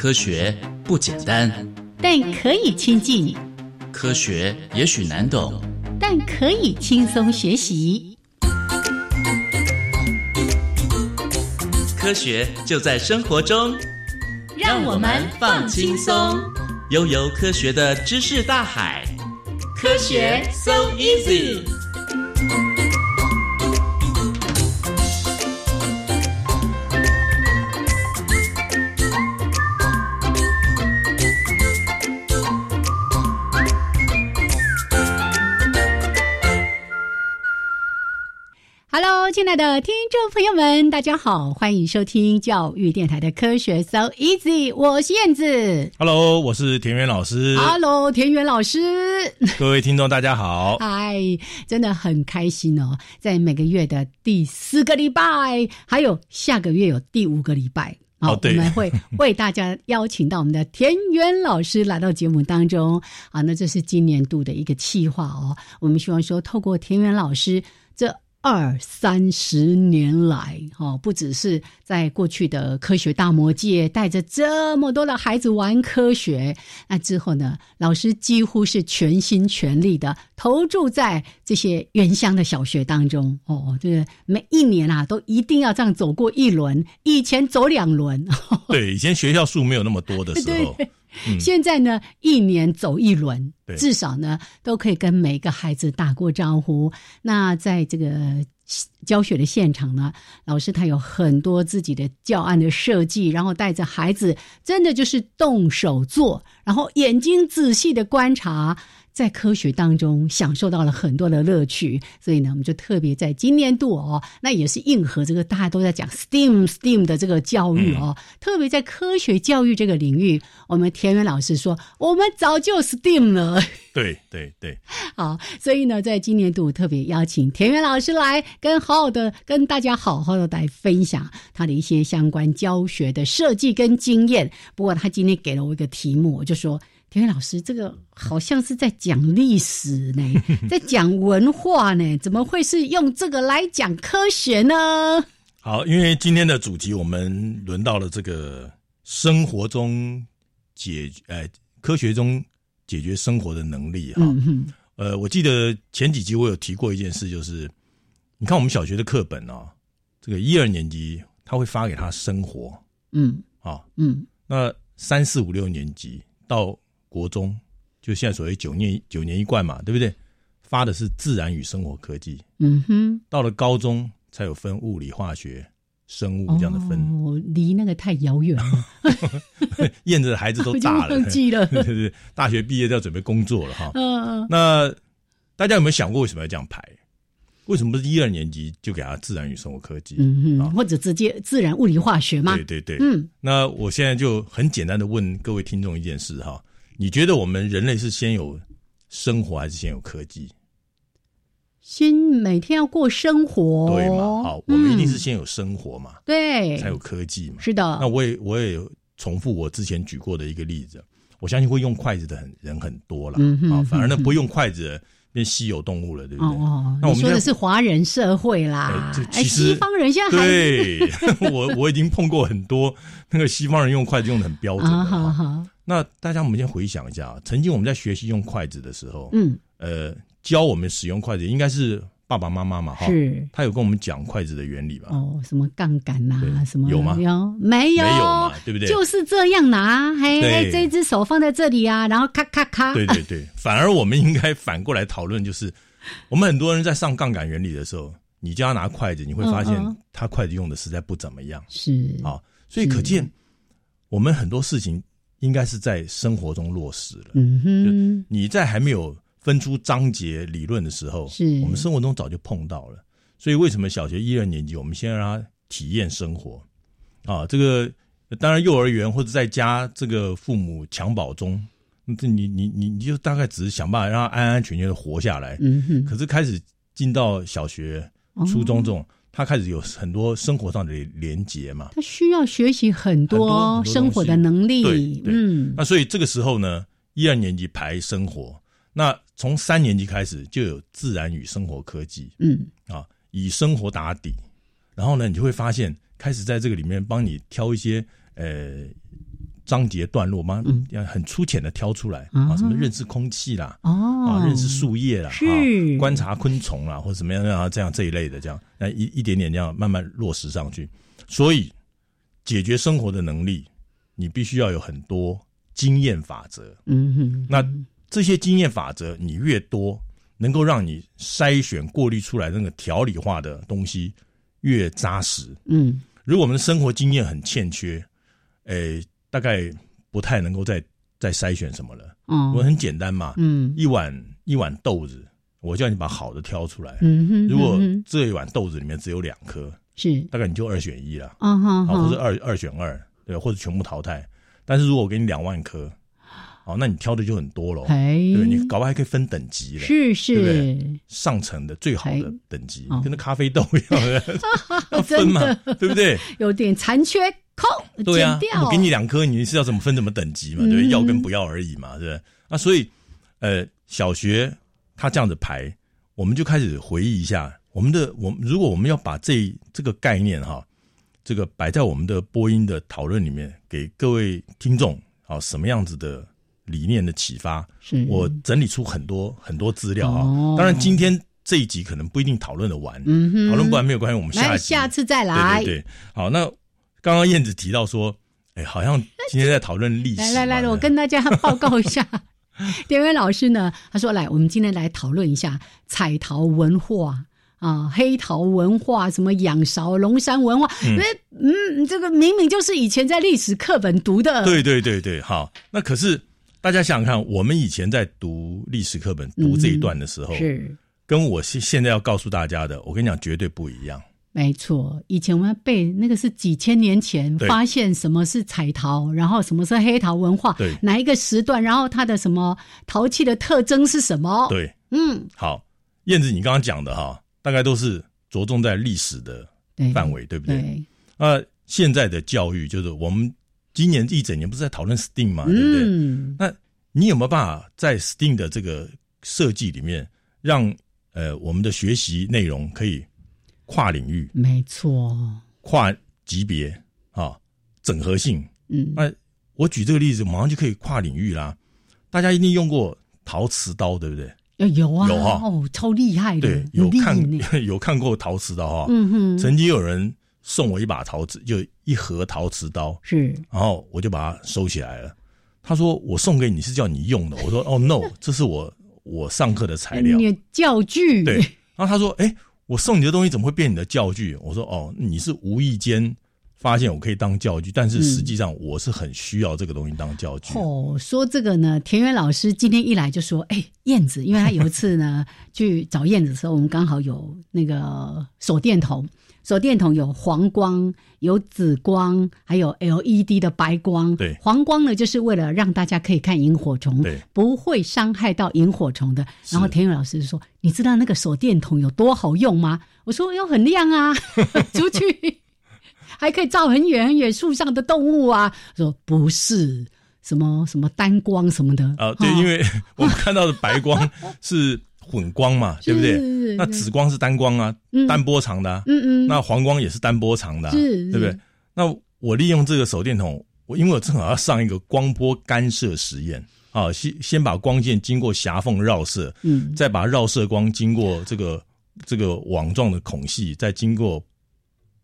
科学不简单，但可以亲近；科学也许难懂，但可以轻松学习。科学就在生活中，让我们放轻松，悠游科学的知识大海。科学 so easy。Hello，亲爱的听众朋友们，大家好，欢迎收听教育电台的科学 So Easy，我是燕子。Hello，我是田园老师。Hello，田园老师。各位听众，大家好。嗨，真的很开心哦，在每个月的第四个礼拜，还有下个月有第五个礼拜。好，哦我们会 为大家邀请到我们的田园老师来到节目当中啊，那这是今年度的一个企划哦。我们希望说，透过田园老师这二三十年来，哦，不只是在过去的科学大魔界带着这么多的孩子玩科学，那之后呢，老师几乎是全心全力的投注在这些原乡的小学当中。哦，这个每一年啊，都一定要这样走过一轮，以前走两轮。对，以前学校数没有那么多的时候，对，现在呢，一年走一轮，至少呢都可以跟每个孩子打过招呼。那在这个教学的现场呢，老师他有很多自己的教案的设计，然后带着孩子真的就是动手做，然后眼睛仔细的观察。在科学当中享受到了很多的乐趣，所以呢，我们就特别在今年度哦，那也是应和这个大家都在讲 STEAM STEAM 的这个教育哦，特别在科学教育这个领域，我们田园老师说，我们早就 STEAM 了。对 对对，好，所以呢，在今年度特别邀请田园老师来跟好好的跟大家好好的来分享他的一些相关教学的设计跟经验。不过他今天给了我一个题目，我就说。田园老师，这个好像是在讲历史呢，在讲文化呢，怎么会是用这个来讲科学呢？好，因为今天的主题我们轮到了这个生活中解呃科学中解决生活的能力哈。呃，我记得前几集我有提过一件事，就是你看我们小学的课本哦，这个一二年级他会发给他生活嗯啊，嗯那三四五六年级到国中，就现在所谓九年九年一贯嘛，对不对？发的是自然与生活科技，嗯哼，到了高中才有分物理、化学、生物这样的分。哦，离那个太遥远了，燕子的孩子都大了，忘记了。对对对，大学毕业都要准备工作了哈。嗯那大家有没有想过为什么要这样排？为什么不是一二年级就给他自然与生活科技？嗯哼，啊或者直接自然物理化学吗？对对对，嗯，那我现在就很简单的问各位听众一件事哈，你觉得我们人类是先有生活还是先有科技？先每天要过生活，对嘛？好，我们一定是嗯先有生活嘛，对，才有科技嘛。是的那，我也我也有重复我之前举过的一个例子，我相信会用筷子的很人很多了啊，反而呢不用筷子的变稀有动物了，对不对？哦哦，那我们说的是华人社会啦哎西方人现在还对，我我已经碰过很多那个西方人用筷子用的很标准的啊，好哈。好，那大家我们先回想一下啊，曾经我们在学习用筷子的时候，嗯，呃，教我们使用筷子应该是爸爸妈妈嘛，哈，是。他有跟我们讲筷子的原理吧？哦，什么杠杆呐，对什么有吗？有没有？没有嘛，对不对？就是这样拿，嘿，嘿这只手放在这里啊，然后咔咔咔，对对对，反而我们应该反过来讨论，就是我们很多人在上杠杆原理的时候，你叫他拿筷子，你会发现他筷子用的实在不怎么样。是。啊，所以可见我们很多事情应该是在生活中落实了。嗯哼，你在还没有分出章节理论的时候，是我们生活中早就碰到了。所以为什么小学一二年级我们先让他体验生活？啊，这个当然幼儿园或者在家这个父母襁褓中，这你你你你就大概只是想办法让他安安全全的活下来。嗯哼，可是开始进到小学、初中这种，他开始有很多生活上的连结嘛。他需要学习很多生活的能力。对对。嗯。那所以这个时候呢，一二年级排生活，那从三年级开始就有自然与生活科技嗯。啊，以生活打底，然后呢，你就会发现开始在这个里面帮你挑一些呃章节段落嘛，嗯。要很粗浅的挑出来啊。啊，什么认识空气啦，哦，啊，认识树叶啦，是。啊观察昆虫啦，或者怎么样啊，这样这一类的，这样那一一点点这样慢慢落实上去。所以解决生活的能力，你必须要有很多经验法则。嗯哼，那这些经验法则，你越多，能够让你筛选、过滤出来那个条理化的东西越扎实。嗯。如果我们的生活经验很欠缺，诶、大概不太能够再再筛选什么了。哦。我很简单嘛，嗯。一碗一碗豆子，我叫你把好的挑出来。嗯哼，如果这一碗豆子里面只有两颗，是。大概你就二选一了，啊哈好，或者，二二选二，对，或者全部淘汰。但是如果我给你两万颗，好，那你挑的就很多喽，哎，对？你搞不好还可以分等级了，是对不是，上层的最好的哎等级哦，跟那咖啡豆一样的，要分嘛，对不对？有点残缺，空对啊剪，掉，我给你两颗，你是要怎么分怎么等级嘛？对不对？嗯要跟不要而已嘛，对不对？那所以，呃，小学他这样子排，我们就开始回忆一下，我们的我们如果我们要把这这个概念哈，这个摆在我们的播音的讨论里面，给各位听众啊，什么样子的理念的启发？是我整理出很多很多资料啊。哦当然，今天这一集可能不一定讨论的完，嗯，讨论不完没有关系，我们下一集下次再来，对对对，好，那刚刚燕子提到说，哎，好像今天在讨论历史。来来来，我跟大家报告一下，典韦老师呢，他说来，我们今天来讨论一下彩陶文化。啊，黑陶文化，什么仰韶龙山文化，因为嗯，这个明明就是以前在历史课本读的，对对对对，好，那可是大家想想看，我们以前在读历史课本读这一段的时候，是跟我现现在要告诉大家的，我跟你讲绝对不一样。没错。以前我们背那个是几千年前发现什么是彩陶，然后什么是黑陶文化，对哪一个时段，然后它的什么陶器的特征是什么？，对，嗯，好，燕子，你刚刚讲的哈，大概都是着重在历史的，范围，对不对？对，那现在的教育就是我们今年一整年不是在讨论 STEAM 嘛，对不对？嗯，那你有没有办法在 STEAM 的这个设计里面，让呃我们的学习内容可以跨领域、没错，跨级别啊，整合性？嗯，那我举这个例子，马上就可以跨领域啦。大家一定用过陶瓷刀，对不对？呃有啊，有哈哦，超厉害的，对，有看 有看过陶瓷刀哈。嗯哼，曾经有人送我一把陶瓷，就一盒陶瓷刀，是然后我就把它收起来了。他说：“我送给你是叫你用的。”我说：“哦，no，这是我我上课的材料。”教具，对，然后他说：“哎，我送你的东西怎么会变你的教具？”我说：“哦，你是无意间发现我可以当教具，但是实际上我是很需要这个东西当教具。哦，说这个呢，田园老师今天一来就说：“哎，燕子，因为他有一次呢 去找燕子的时候，我们刚好有那个手电筒，手电筒有黄光、有紫光，还有 LED 的白光。对黄光呢，就是为了让大家可以看萤火虫，对不会伤害到萤火虫的。然后田宇老师说：“你知道那个手电筒有多好用吗？”我说：“哟，很亮啊，出去。”还可以照很远很远树上的动物啊。说不是什么什么单光什么的啊，对，哦因为 我们看到的白光是混光嘛，对不对？那紫光是单光啊，嗯。单波长的、啊。嗯嗯，那黄光也是单波长的、对不对？那我利用这个手电筒，我因为我正好要上一个光波干涉实验。啊，先先把光线经过狭缝绕射，嗯。再把绕射光经过这个这个网状的孔隙，再经过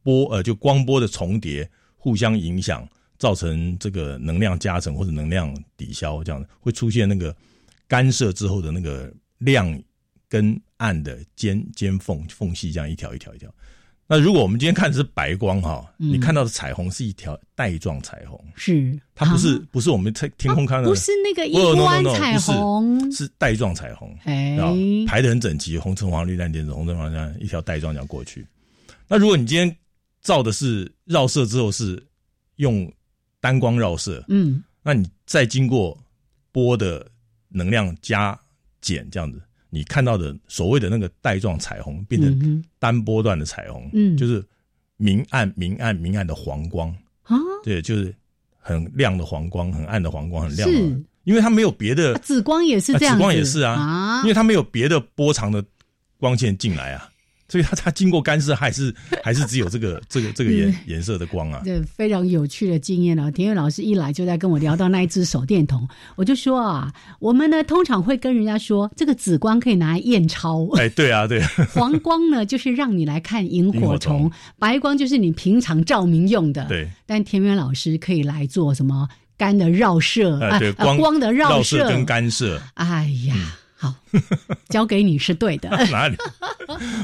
波呃就光波的重叠，互相影响，造成这个能量加成或者能量抵消，这样会出现那个干涉之后的那个亮跟暗的尖尖缝缝隙，这样一条一条一条。那如果我们今天看的是白光哈，嗯。你看到的彩虹是一条带状彩虹，是。它不是、啊。不是我们在天空看到的，不是那个一弯 no，彩虹，是带状彩虹。哎。啊，排的很整齐，红橙黄绿蓝靛紫，红橙黄绿蓝一条带状这样过去。那如果你今天照的是绕射之后是用单光绕射，嗯。那你再经过波的能量加减这样子，你看到的所谓的那个带状彩虹变成嗯单波段的彩虹，嗯。就是明暗明暗明暗的黄光，啊，对，就是很亮的黄光，很暗的黄光，很亮的，因为它没有别的啊，紫光也是这样，啊紫光也是啊啊，因为它没有别的波长的光线进来啊，所以它它经过干涉还是还是只有这个这个这个颜颜色的光啊。对非常有趣的经验了。田园老师一来就在跟我聊到那一只手电筒，我就说啊，我们呢通常会跟人家说，这个紫光可以拿来验钞，哎，对啊，对啊，黄光呢就是让你来看萤火虫虫，白光就是你平常照明用的。对，但田园老师可以来做什么干的绕射呃，对，光的绕射跟干涉哎呀，好，交给你是对的。哪里？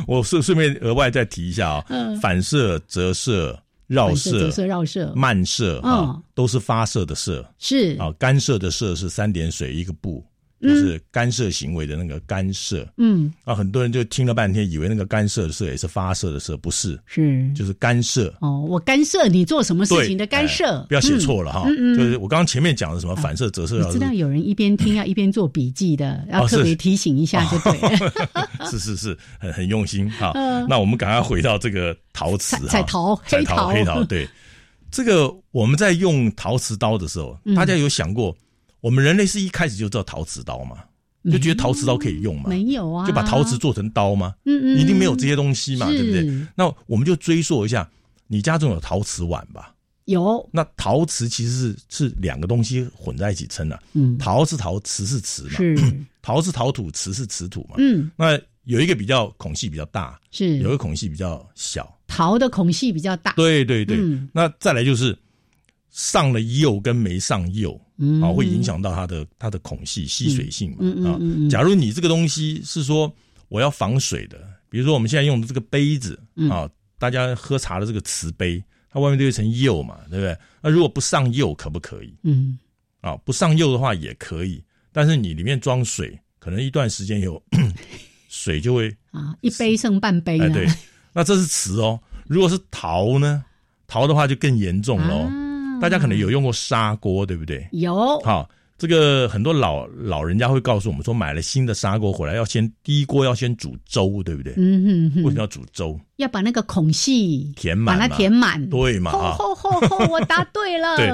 我顺顺便额外再提一下啊、反射、折射、绕射折射、射绕射。漫射啊、嗯。都是发射的射。是。啊，干涉的射是三点水一个部，就是干涉行为的那个干涉嗯啊。很多人就听了半天，以为那个干涉的涉也是发射的射，不是，是就是干涉。哦，我干涉你做什么事情的干涉哎，不要写错了哈。就是我刚刚前面讲的什么反射、折射、你知，道有人一边听 要一边做笔记的，要哦是特别提醒一下就对了。是是是，很很用心哈。嗯那我们赶快回到这个陶瓷彩，彩陶彩黑陶陶黑陶，对。这个我们在用陶瓷刀的时候，嗯大家有想过，我们人类是一开始就知道陶瓷刀嘛？就觉得陶瓷刀可以用吗？没有啊，就把陶瓷做成刀吗？嗯嗯，一定没有这些东西嘛，是对不对？那我们就追溯一下，你家中有陶瓷碗吧？有，那陶瓷其实是是两个东西混在一起称的、嗯，陶是陶，瓷是瓷嘛。是，陶是陶土，瓷是瓷土嘛。嗯，那有一个比较孔隙比较大，是有一是个孔隙比较小。陶的孔隙比较大，对对对，嗯那再来就是上了釉跟没上釉嗯啊，会影响到它的它的孔隙吸水性嘛啊。假如你这个东西是说我要防水的，比如说我们现在用的这个杯子嗯啊，大家喝茶的这个瓷杯，它外面都有一层釉嘛，对不对？那如果不上釉可不可以嗯啊？不上釉的话也可以，但是你里面装水，可能一段时间以后 水就会啊，一杯剩半杯哎，对，那这是瓷哦。如果是陶呢？陶的话就更严重了哦。啊大家可能有用过砂锅，对不对？有，好，这个很多老老人家会告诉我们说，买了新的砂锅回来，要先第一锅要先煮粥，对不对？嗯哼哼，为什么要煮粥？要把那个孔隙填满把它填满，对嘛？吼啊，吼吼吼，我答对了，对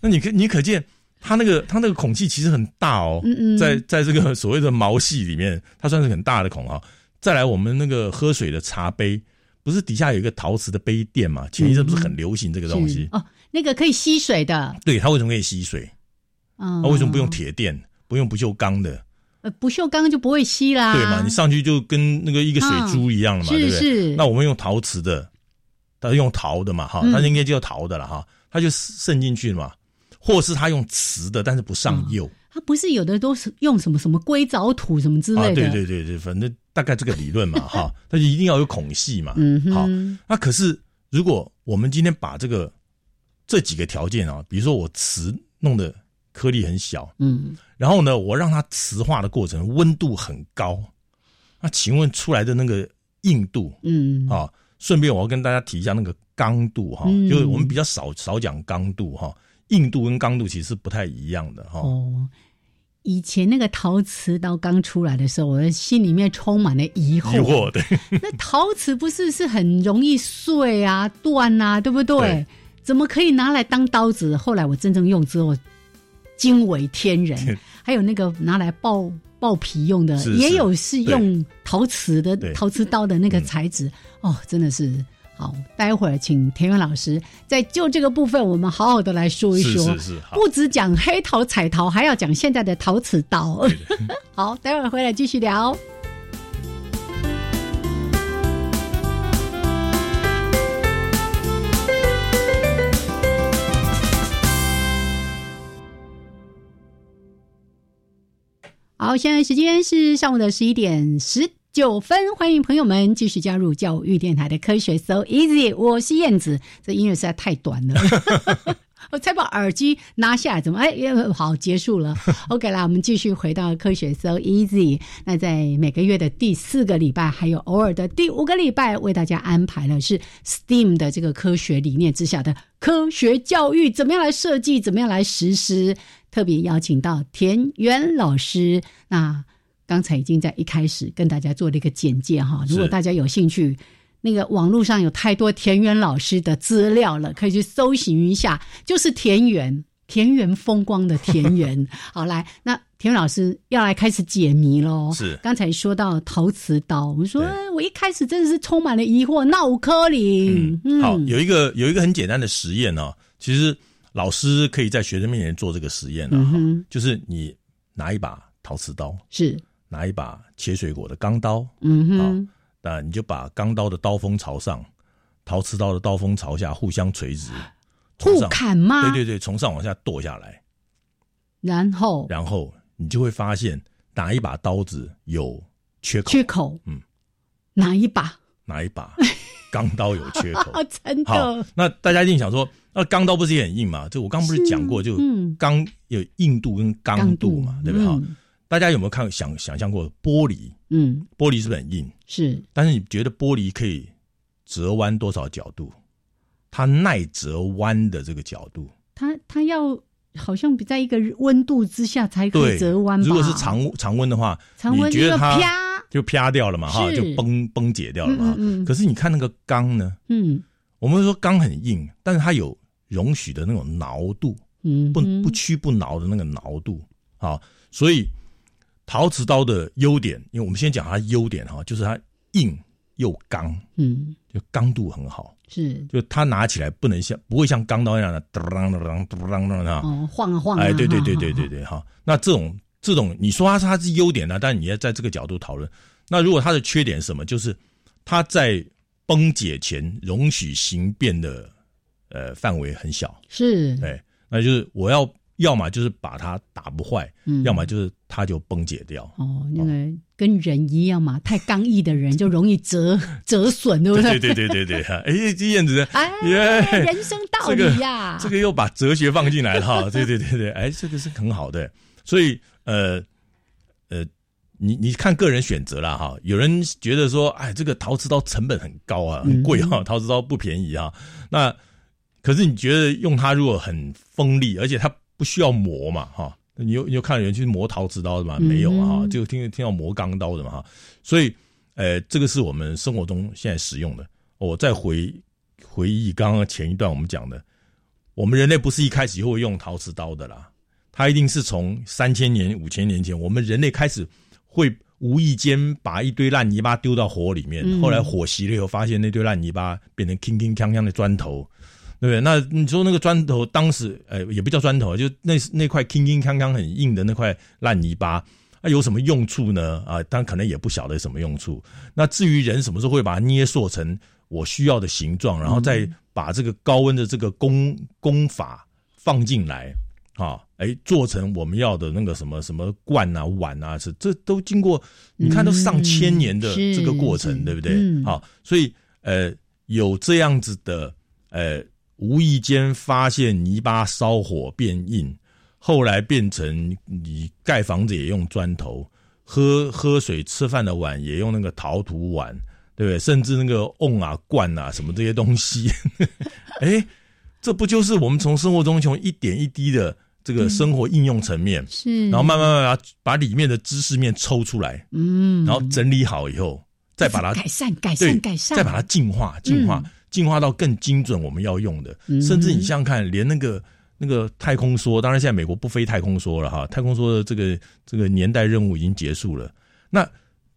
那你可你可见它那个它那个孔隙其实很大哦，嗯嗯在在这个所谓的毛细里面，它算是很大的孔啊。再来，我们那个喝水的茶杯，不是底下有一个陶瓷的杯垫嘛？前一阵不是很流行这个东西？是哦，那个可以吸水的，对，它为什么可以吸水？嗯，那、为什么不用铁垫？不用不锈钢的？呃，不锈钢就不会吸啦，对嘛？你上去就跟那个一个水珠一样了嘛，对不对？是，那我们用陶瓷的，它是用陶的嘛，哈，嗯它应该叫陶的了哈，它就渗进去了嘛。或是它用瓷的，但是不上釉、它不是有的都是用什么什么硅藻土什么之啊，类的，对对对对，反正大概这个理论嘛，哈，它就一定要有孔隙嘛。嗯哼，好，那可是如果我们今天把这个这几个条件啊，比如说我瓷弄的颗粒很小，嗯，然后呢，我让它磁化的过程温度很高，那请问出来的那个硬度嗯，啊？顺便我要跟大家提一下那个刚度哈，嗯就是我们比较少少讲刚度哈，硬度跟刚度其实不太一样的哈。哦。以前那个陶瓷刀刚出来的时候，我的心里面充满了疑惑。疑惑对，那陶瓷不是是很容易碎啊、断啊，对不对？对怎么可以拿来当刀子？后来我真正用之后，惊为天人。还有那个拿来爆爆皮用的，是是也有是用陶瓷的陶瓷刀的那个材质。哦，真的是好。待会儿请田园老师在就这个部分，我们好好的来说一是说。是是，好，不只讲黑陶、彩陶，还要讲现在的陶瓷刀。好，待会儿回来继续聊。好，现在时间是上午的十一点十九分，欢迎朋友们继续加入教育电台的科学 So Easy，我是燕子。这音乐实在太短了。我才把耳机拿下来，怎么哎，好结束了。OK 啦，我们继续回到科学 So Easy。那在每个月的第四个礼拜，还有偶尔的第五个礼拜，为大家安排了是 STEAM 的这个科学理念之下的科学教育，怎么样来设计，怎么样来实施。特别邀请到田园老师。那刚才已经在一开始跟大家做了一个简介哈，如果大家有兴趣。那个网络上有太多田园老师的资料了，可以去搜寻一下。就是田园，田园风光的田园。好，来，那田园老师要来开始解谜喽。是，刚才说到陶瓷刀，我说我一开始真的是充满了疑惑，闹科里。好，有一个有一个很简单的实验哦，其实老师可以在学生面前做这个实验呢，就是你拿一把陶瓷刀，是拿一把切水果的钢刀，嗯哼。那你就把钢刀的刀锋朝上，陶瓷刀的刀锋朝下，互相垂直，互砍吗？对对对，从上往下剁下来，然后然后你就会发现哪一把刀子有缺口？缺口，嗯，哪一把？哪一把钢刀有缺口？真的？好，那大家一定想说，那钢刀不是也很硬吗？就我刚不是讲过，就钢有硬度跟刚度嘛，对不对？哈。大家有没有看想想象过玻璃？嗯，玻璃是不是很硬？是。但是你觉得玻璃可以折弯多少角度？它耐折弯的这个角度，它它要好像比在一个温度之下才可以折弯。如果是常常温的话，常温觉得它啪就啪掉了嘛，哈，就崩崩解掉了嘛。可是你看那个钢呢？嗯，我们说钢很硬，但是它有容许的那种挠度，嗯，不不屈不挠的那个挠度啊，所以。陶瓷刀的优点，因为我们先讲它优点哈，就是它硬又刚，嗯，就刚度很好，是，就它拿起来不能像不会像钢刀一样的噔噔噔噔噔噔哈，哦，晃啊晃啊，哎，对对对对对对哈，那这种这种你说它是它是优点呢，但你要在这个角度讨论，那如果它的缺点是什么，就是它在崩解前容许形变的呃范围很小，是，对，那就是我要。要么就是把它打不坏，嗯，要么就是它就崩解掉。哦，那个跟人一样嘛，太刚毅的人就容易折 折损，对不对？对对对对对，哎，这燕子，哎，人生道理呀，这个又把哲学放进来了哈。对对对对，哎，这个是很好的。所以呃呃，你你看个人选择了哈。有人觉得说，哎，这个陶瓷刀成本很高啊，很贵哈，陶瓷刀不便宜啊。那可是你觉得用它如果很锋利，而且它不需要磨嘛，哈，你有你有看有人去磨陶瓷刀的吗？没有啊，哈，就听听到磨钢刀的嘛，哈，所以，呃，这个是我们生活中现在使用的。我再回回忆刚刚前一段我们讲的，我们人类不是一开始就会用陶瓷刀的啦，它一定是从三千年、五千年前，我们人类开始会无意间把一堆烂泥巴丢到火里面，后来火熄了以后，发现那堆烂泥巴变成铿铿锵锵的砖头。对不对？那你说那个砖头，当时呃也不叫砖头，就那那块铿铿锵锵很硬的那块烂泥巴，那有什么用处呢？啊，当然可能也不晓得什么用处。那至于人什么时候会把它捏塑成我需要的形状，然后再把这个高温的这个工工法放进来啊，哎，做成我们要的那个什么什么罐啊碗啊，是这都经过你看都上千年的这个过程，对不对？好，所以呃有这样子的呃。无意间发现泥巴烧火变硬，后来变成你盖房子也用砖头，喝喝水吃饭的碗也用那个陶土碗，对不对？甚至那个瓮啊罐啊什么这些东西，哎，这不就是我们从生活中从一点一滴的这个生活应用层面，是，然后慢慢慢慢把里面的知识面抽出来，嗯，然后整理好以后，再把它改善改善改善，再把它进化进化。进化到更精准，我们要用的，甚至你想想看，连那个那个太空梭，当然现在美国不飞太空梭了哈，太空梭的这个这个年代任务已经结束了。那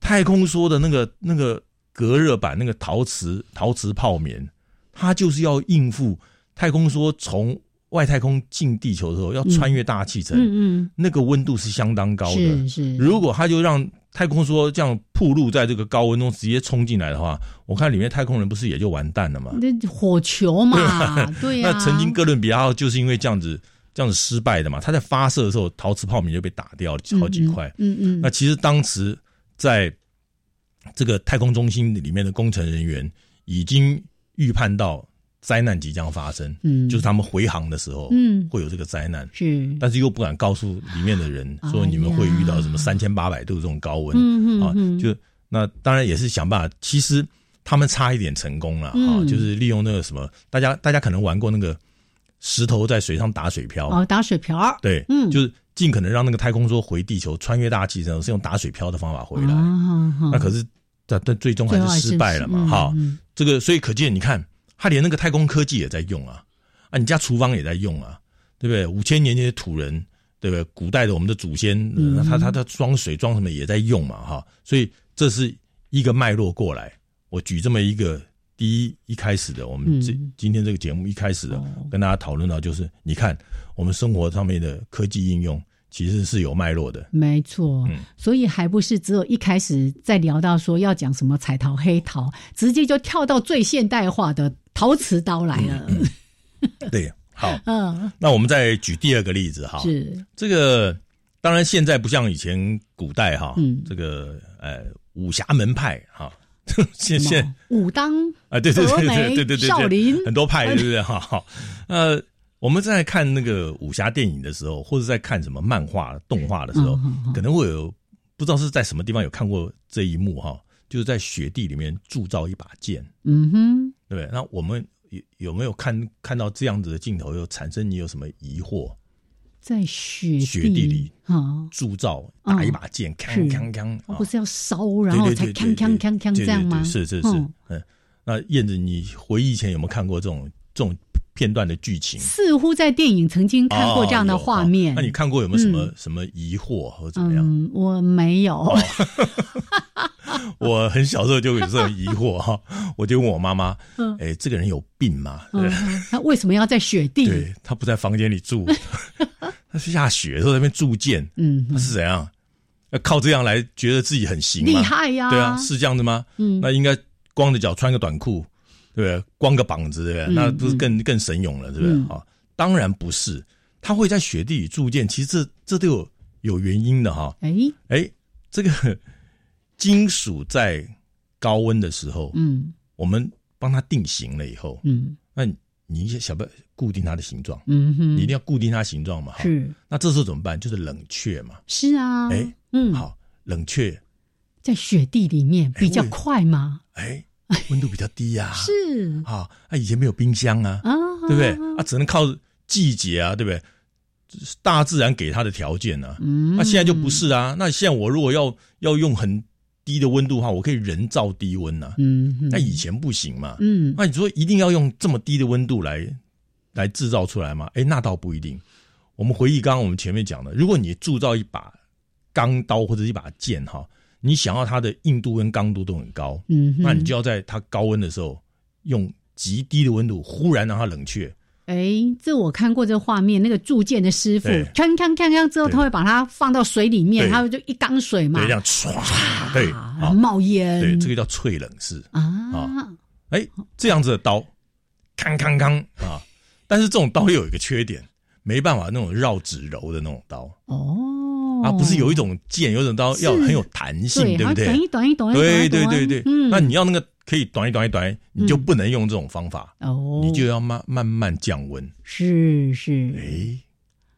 太空梭的那个那个隔热板，那个陶瓷陶瓷泡棉，它就是要应付太空梭从外太空进地球的时候，要穿越大气层，嗯嗯，那个温度是相当高的。是是，如果它就让太空说这样铺路在这个高温中直接冲进来的话，我看里面太空人不是也就完蛋了吗？那火球嘛，对呀。那曾经哥伦比亚号就是因为这样子这样子失败的嘛，他在发射的时候陶瓷泡棉就被打掉了好几块。嗯嗯。那其实当时在这个太空中心里面的工程人员已经预判到灾难即将发生，嗯。就是他们回航的时候，嗯。会有这个灾难，是，但是又不敢告诉里面的人说你们会遇到什么三千八百度这种高温，啊嗯嗯，就那当然也是想办法。其实他们差一点成功了啊、嗯就是利用那个什么，大家大家可能玩过那个石头在水上打水漂，哦，打水漂，对，嗯。就是尽可能让那个太空梭回地球，穿越大气层是用打水漂的方法回来。啊那可是但但最终还是失败了嘛，哈、嗯。这个所以可见，你看他连那个太空科技也在用啊，啊，你家厨房也在用啊，对不对？五千年前的土人，对不对？古代的我们的祖先，他他他装水装什么也在用嘛，哈，所以这是一个脉络过来。我举这么一个第一一开始的，我们这、嗯今天这个节目一开始的、哦跟大家讨论到，就是你看我们生活上面的科技应用其实是有脉络的，没错，嗯所以还不是只有一开始在聊到说要讲什么彩陶、黑陶，直接就跳到最现代化的陶瓷刀来了。对，好，嗯，那我们再举第二个例子哈，是，这个当然现在不像以前古代哈，嗯。这个呃武侠门派哈，现现。武当？啊对对对对对对对对，少林？很多派对不对哈？好，呃，我们在看那个武侠电影的时候，或者在看什么漫画、动画的时候嗯嗯嗯，可能会有不知道是在什么地方有看过这一幕哈，就是在雪地里面铸造一把剑，嗯哼，对不对？那我们有有没有看看到这样子的镜头，又产生你有什么疑惑？在雪雪地里啊，铸造嗯打一把剑，锵锵锵，啊不是要烧，然后才锵锵锵锵这样吗？对是是是嗯，嗯。那燕子，你回忆以前有没有看过这种这种片段的剧情？似乎在电影曾经看过这样的画面。哦那你看过有没有什么嗯什么疑惑或怎么样？嗯，我没有。哦 我很小时候就有这种疑惑哈，我就问我妈妈嗯：“哎，这个人有病吗？他为什么要在雪地？对他不在房间里住，他是下雪的时候在那边铸剑，嗯，他是怎样？要靠这样来觉得自己很行吗？厉害呀！对啊，是这样子吗？嗯那应该光着脚穿个短裤，对不对？光个膀子，对不对？嗯那不是更更神勇了，对不对？嗯啊，当然不是，他会在雪地里铸剑，其实这这都有有原因的哈。哎，哎，这个 金属在高温的时候，嗯我们帮它定型了以后，嗯那你你想不要固定它的形状？嗯哼，你一定要固定它形状嘛。哈，是那这时候怎么办？就是冷却嘛。是啊，哎，嗯，好，冷却，在雪地里面比较快吗？哎，温度比较低呀、是啊，啊，以前没有冰箱啊，啊，对不对？啊，只能靠季节啊，对不对？大自然给它的条件啊，嗯，那、现在就不是啊。那现在我如果要要用很低的温度的话，我可以人造低温啊。嗯，嗯，那以前不行嘛。嗯那你说一定要用这么低的温度来来制造出来吗？哎，那倒不一定。我们回忆刚刚我们前面讲的，如果你铸造一把钢刀或者一把剑哈，你想要它的硬度跟刚度都很高，嗯，那你就要在它高温的时候用极低的温度忽然让它冷却。哎，这我看过这画面，那个铸剑的师傅，对。锵锵锵锵之后，他会把它放到水里面，对。他就一缸水嘛。对，这，样唰，对，冒烟，对，这个叫淬冷式。啊，哎，这样子的刀，康康康啊！但是这种刀又有一个缺点，没办法那种绕指柔的那种刀。哦，啊，不是有一种剑，有一种刀要很有弹性，对不对？它短？一短一短一短对一短。对对对，嗯，那你要那个可以短一短一短，你就不能用这种方法，哦，你就要慢慢慢降温。是是，哎，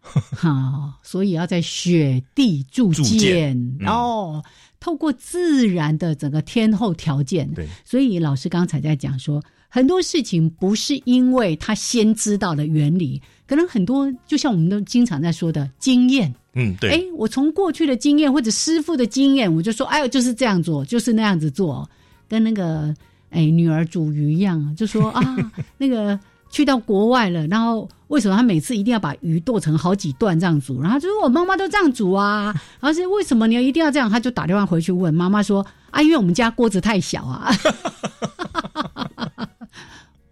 好，所以要在雪地铸铸剑剑嗯。哦。透过自然的整个天候条件，对，所以老师刚才在讲说，很多事情不是因为他先知道的原理，可能很多就像我们都经常在说的经验。嗯，对哎，，我从过去的经验或者师傅的经验，我就说，哎呦，就是这样做，就是那样子做，跟那个哎女儿煮鱼一样，就说啊，那个去到国外了，然后为什么他每次一定要把鱼剁成好几段这样煮？然后就说我妈妈都这样煮啊，然后是为什么你要一定要这样？他就打电话回去问妈妈说啊，因为我们家锅子太小啊。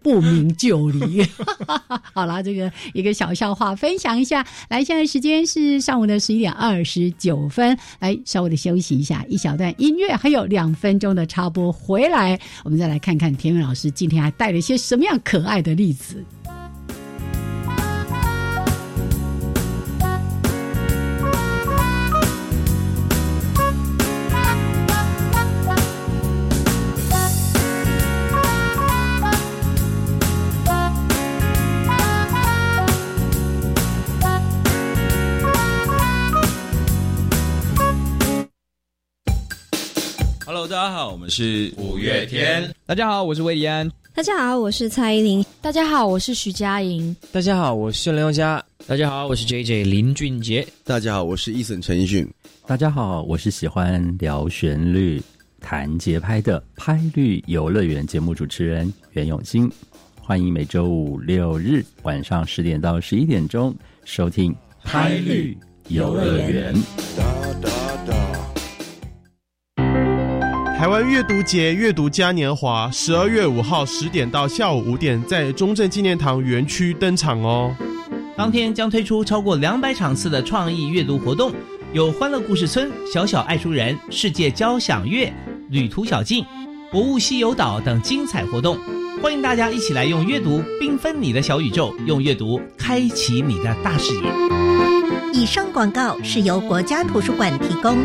不明就里。好啦，这个一个小笑话分享一下。来，现在时间是上午的十一点二十九分，来稍微的休息一下，一小段音乐，还有两分钟的插播，回来我们再来看看田园老师今天还带了一些什么样可爱的例子。Hello，大家好，我们是五月天。大家好，我是魏迪安。大家好，我是蔡依林。大家好，我是徐佳莹。大家好，我是林宥嘉。大家好，我是 J J 林俊杰。大家好，我是 Eason 陈奕迅。大家好，我是喜欢聊旋律、弹节拍的拍律游乐园节目主持人袁永新。欢迎每周五六日晚上十点到十一点钟收听拍律游乐园。台湾阅读节阅读嘉年华十二月五号十点到下午五点在中正纪念堂园区登场哦。当天将推出超过两百场次的创意阅读活动，有欢乐故事村、小小爱书人、世界交响乐、旅途小径、博物西游岛等精彩活动。欢迎大家一起来用阅读缤纷你的小宇宙，用阅读开启你的大视野。以上广告是由国家图书馆提供。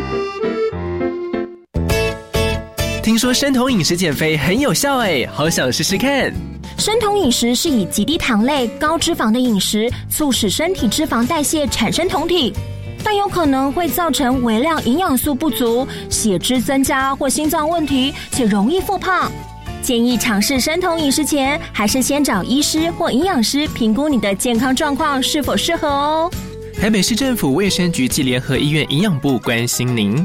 听说生酮饮食减肥很有效哎，好想试试看。生酮饮食是以极低糖类、高脂肪的饮食，促使身体脂肪代谢产生酮体，但有可能会造成微量营养素不足、血脂增加或心脏问题，且容易复胖。建议尝试生酮饮食前，还是先找医师或营养师评估你的健康状况是否适合哦。台北市政府卫生局暨联合医院营养部关心您。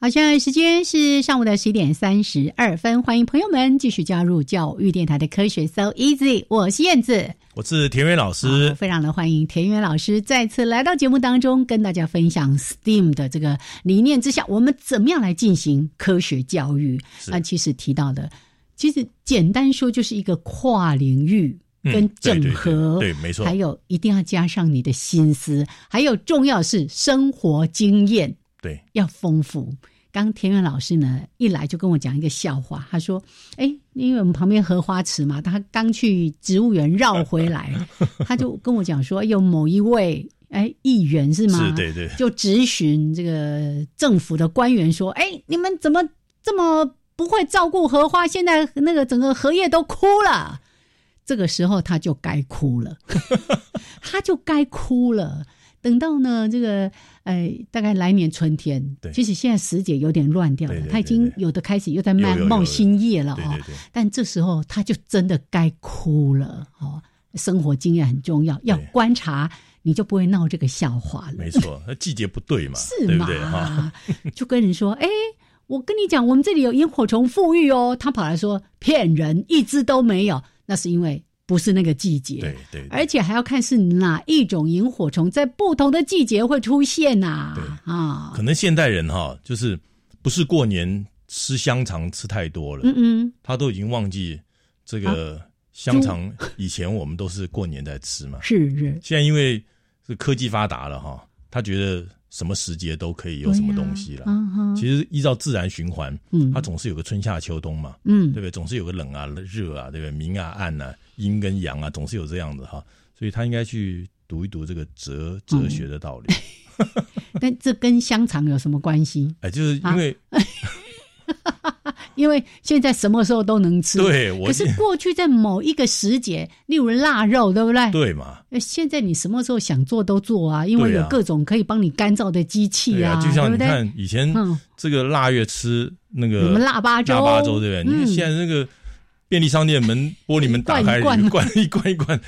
好，现在时间是上午的十一点三十二分，欢迎朋友们继续加入教育电台的科学 So Easy，我是燕子，我是田园老师，非常的欢迎田园老师再次来到节目当中，跟大家分享 STEAM 的这个理念之下，我们怎么样来进行科学教育？那其实提到的，其实简单说就是一个跨领域跟整合，对，没错，还有一定要加上你的心思，还有重要是生活经验。对，要丰富。刚田园老师呢一来就跟我讲一个笑话，他说：“哎，因为我们旁边荷花池嘛，他刚去植物园绕回来，他就跟我讲说，有某一位哎议员是吗？是，对对，就质询这个政府的官员说：，哎，你们怎么这么不会照顾荷花？现在那个整个荷叶都枯了。这个时候他就该哭了，他就该哭了。”等到呢，这个呃，大概来年春天，其实现在时节有点乱掉了，它已经有的开始又在冒冒新叶了哦。但这时候他就真的该哭了哦。生活经验很重要，要观察，你就不会闹这个笑话了。没错，那季节不对嘛，是嘛？就跟人说，哎，我跟你讲，我们这里有萤火虫富裕哦。他跑来说骗人，一只都没有，那是因为。不是那个季节，对对，而且还要看是哪一种萤火虫在不同的季节会出现呐。啊，可能现代人哈，就是不是过年吃香肠吃太多了，嗯嗯，他都已经忘记这个香肠以前我们都是过年在吃嘛。是是，现在因为是科技发达了哈，他觉得什么时节都可以有什么东西了。其实依照自然循环，嗯，它总是有个春夏秋冬嘛，嗯，对不对？总是有个冷啊、热啊，对不对？明啊、暗啊。阴跟阳啊，总是有这样的哈，所以他应该去读一读这个哲哲学的道理。但这跟香肠有什么关系？哎，就是因为，因为现在什么时候都能吃。对，可是过去在某一个时节，例如腊肉，对不对？对嘛？现在你什么时候想做都做啊，因为有各种可以帮你干燥的机器啊。就像你看以前这个腊月吃那个什么腊八粥，腊八粥对不对？你现在那个。便利商店门玻璃门打开，灌 一罐一罐，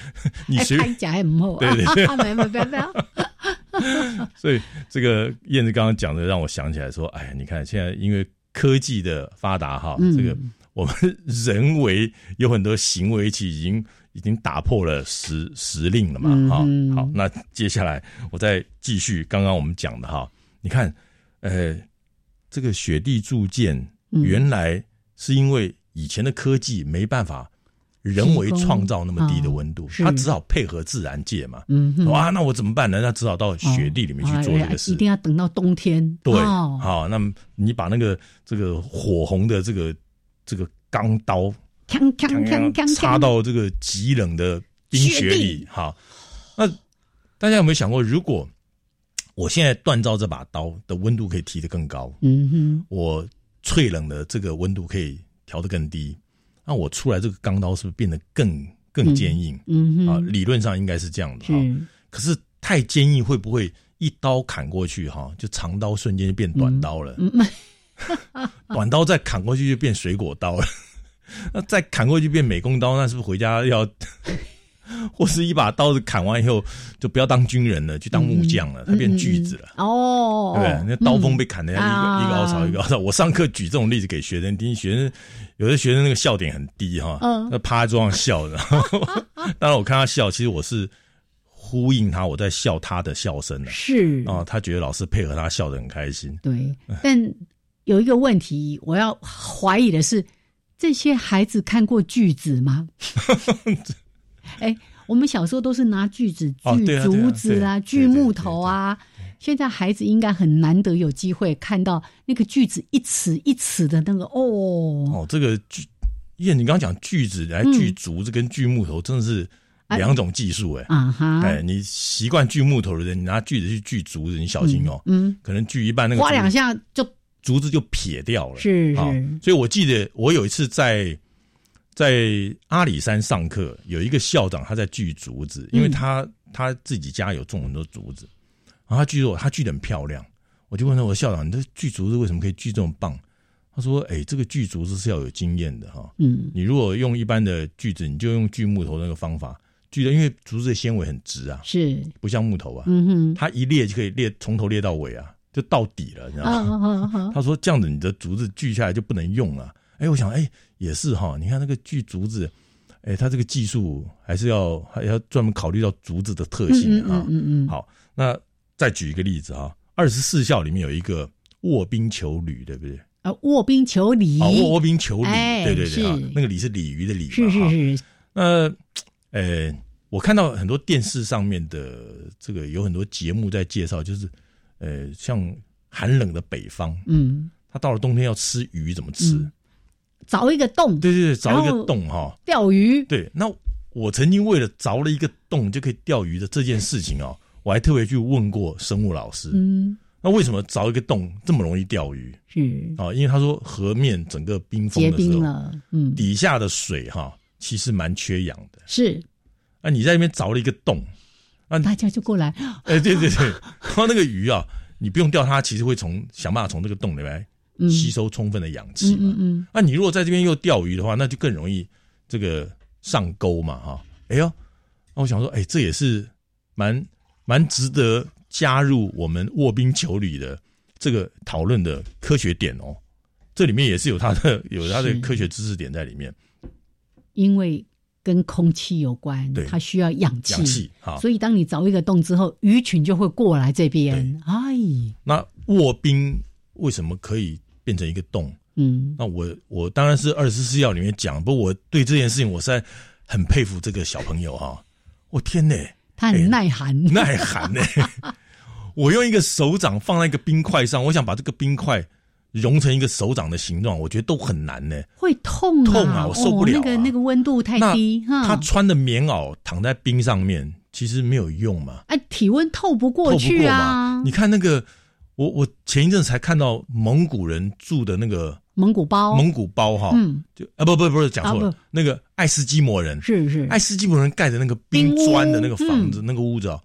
你随便夹也不对对对，没没不要不要。所以这个燕子刚刚讲的，让我想起来说，哎呀，你看现在因为科技的发达哈，这个我们人为有很多行为，其实已经已经打破了时时令了嘛。哈，好，那接下来我再继续刚刚我们讲的哈，你看，呃，这个雪地铸剑原来是因为。以前的科技没办法人为创造那么低的温度，它只好配合自然界嘛。嗯，哇，那我怎么办呢？那只好到雪地里面去做这个事，一定要等到冬天。对，好，那么你把那个这个火红的这个这个钢刀，锵锵锵锵，插到这个极冷的冰雪里。好，那大家有没有想过，如果我现在锻造这把刀的温度可以提得更高？嗯哼，我淬冷的这个温度可以调得更低。那我出来这个钢刀是不是变得更更坚硬？嗯啊，理论上应该是这样的哈。可是太坚硬会不会一刀砍过去哈，就长刀瞬间就变短刀了？短刀再砍过去就变水果刀了。那再砍过去变美工刀，那是不是回家要？或是一把刀子砍完以后，就不要当军人了，去当木匠了，他变锯子了。哦，对不对？那刀锋被砍的，一个一个凹槽一个凹槽。我上课举这种例子给学生听，学生有的学生那个笑点很低哈，那趴在桌上笑的。当然我看他笑，其实我是呼应他，我在笑他的笑声的。是啊，他觉得老师配合他笑得很开心。对，但有一个问题，我要怀疑的是，这些孩子看过锯子吗？哎，我们小时候都是拿锯子锯竹子啊，锯木头啊。现在孩子应该很难得有机会看到那个锯子一尺一尺的那个哦。哦，这个锯，因为你刚刚讲锯子来锯竹子跟锯木头，真的是两种技术哎。啊哈！哎，你习惯锯木头的人，你拿锯子去锯竹子，你小心哦。嗯，可能锯一半那个刮两下就竹子就撇掉了。是是。所以我记得我有一次在。在阿里山上课，有一个校长他在锯竹子，因为他他自己家有种很多竹子，然后他锯我，他锯的很漂亮。我就问他：“我校长，你这锯竹子为什么可以锯这么棒？”他说：“哎，这个锯竹子是要有经验的哈。嗯，你如果用一般的锯子，你就用锯木头那个方法锯的，因为竹子的纤维很直啊，是不像木头啊。嗯哼，它一裂就可以裂，从头裂到尾啊，就到底了，你知道吗？他说这样子，你的竹子锯下来就不能用了。哎，我想，哎。也是哈，你看那个锯竹子，哎，它这个技术还是要还要专门考虑到竹子的特性啊。嗯嗯。好，那再举一个例子啊，二十四孝里面有一个卧冰求鲤，对不对？啊，卧冰求鲤。啊，卧冰求鲤，对对对啊，那个鲤是鲤鱼的鲤嘛。是是是。那，呃，我看到很多电视上面的这个有很多节目在介绍，就是呃，像寒冷的北方，嗯，他到了冬天要吃鱼，怎么吃？凿一个洞，对对对，凿一个洞哈，钓鱼。对，那我曾经为了凿了一个洞就可以钓鱼的这件事情哦，我还特别去问过生物老师。嗯，那为什么凿一个洞这么容易钓鱼？是啊，因为他说河面整个冰封结冰了，嗯，底下的水哈其实蛮缺氧的。是，那你在那边凿了一个洞，那大家就过来。哎，对对对，然后那个鱼啊，你不用钓它，其实会从想办法从这个洞里面。吸收充分的氧气嘛，嗯嗯，那你如果在这边又钓鱼的话，那就更容易这个上钩嘛，哈，哎呦，那我想说，哎，这也是蛮蛮值得加入我们卧冰求鲤的这个讨论的科学点哦，这里面也是有它的 有它的科学知识点在里面，因为跟空气有关，它需要氧气，氧气，好，所以当你凿一个洞之后，鱼群就会过来这边，哎，那卧冰为什么可以？变成一个洞，嗯，那我我当然是二十四孝里面讲，不过我对这件事情我实在很佩服这个小朋友哈，我天哪，他很耐寒，耐寒呢。我用一个手掌放在一个冰块上，我想把这个冰块融成一个手掌的形状，我觉得都很难呢，会痛痛啊，我受不了，那个那个温度太低，他穿的棉袄躺在冰上面，其实没有用嘛，哎，体温透不过去啊，你看那个。我我前一阵才看到蒙古人住的那个蒙古包，蒙古包哈，嗯，就啊不不不是讲错了，那个爱斯基摩人。是是。爱斯基摩人盖的那个冰砖的那个房子那个屋子哦，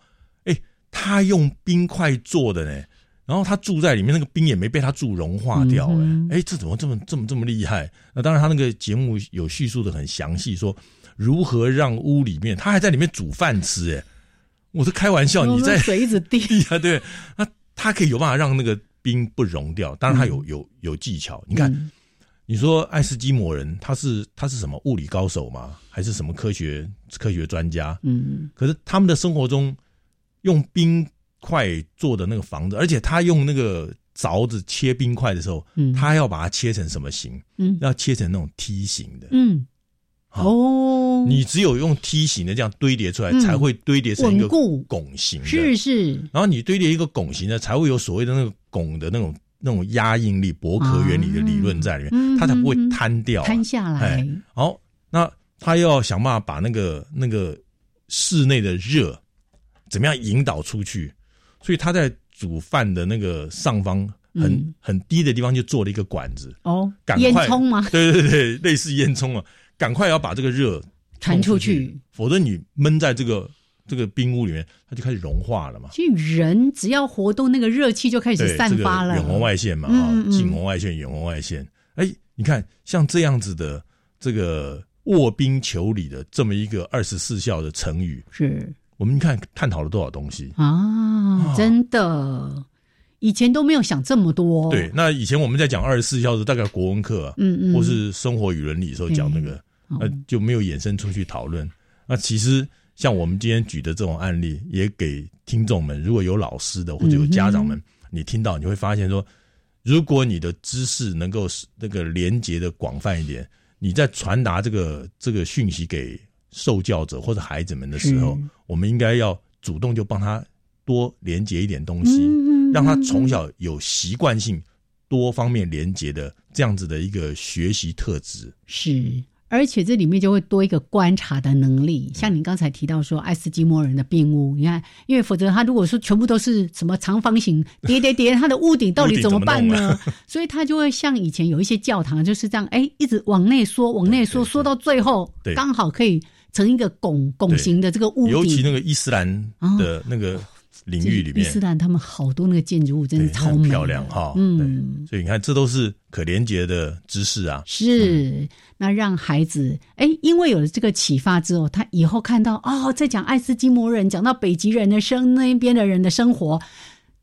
哎，他用冰块做的呢，然后他住在里面，那个冰也没被他住融化掉，哎哎，这怎么这么这么这么厉害？那当然他那个节目有叙述的很详细，说如何让屋里面他还在里面煮饭吃，哎，我是开玩笑，你在水一直滴？啊，对，那。它可以有办法让那个冰不融掉，当然他有有有技巧。你看，你说爱斯基摩人他是他是什么物理高手吗？还是什么科学科学专家？嗯，可是他们的生活中用冰块做的那个房子，而且他用那个凿子切冰块的时候，嗯，他要把它切成什么形？嗯，要切成那种梯形的。嗯，哦，你只有用梯形的这样堆叠出来，才会堆叠成一个拱形的。是是。然后你堆叠一个拱形呢，才会有所谓的那个拱的那种那种压应力、薄壳原理的理论在里面，它才不会坍掉、坍下来。好，那他要想办法把那个那个室内的热怎么样引导出去，所以他在煮饭的那个上方。很很低的地方就做了一个管子哦，烟囱吗？对对对，类似烟囱啊，赶快要把这个热传出去，否则你闷在这个这个冰屋里面，它就开始融化了嘛。其实人只要活动，那个热气就开始散发了。远红外线嘛，啊，近红外线、远红外线。哎，你看像这样子的这个卧冰求鲤的这么一个二十四孝的成语，是我们看探讨了多少东西啊？真的。以前都没有想这么多。对，那以前我们在讲二十四孝时，大概国文课，嗯嗯，或是生活与伦理时候讲那个，那就没有衍生出去讨论。那其实像我们今天举的这种案例，也给听众们，如果有老师的或者有家长们，你听到你会发现说，如果你的知识能够那个连接的广泛一点，你在传达这个这个讯息给受教者或者孩子们的时候，我们应该要主动就帮他多连接一点东西。让他从小有习惯性多方面连接的这样子的一个学习特质，是，而且这里面就会多一个观察的能力。像你刚才提到说爱斯基摩人的病屋，你看，因为否则他如果说全部都是什么长方形 叠叠叠，他的屋顶到底怎么办呢？所以他就会像以前有一些教堂就是这样，哎，一直往内缩，往内缩，缩到最后，刚好可以成一个拱拱形的这个屋顶。尤其那个伊斯兰的那个。领域里面，伊斯兰他们好多那个建筑物真的超漂亮哈，嗯，所以你看，这都是可连接的知识啊。是，那让孩子哎，因为有了这个启发之后，他以后看到哦，在讲爱斯基摩人，讲到北极人的生那边的人的生活，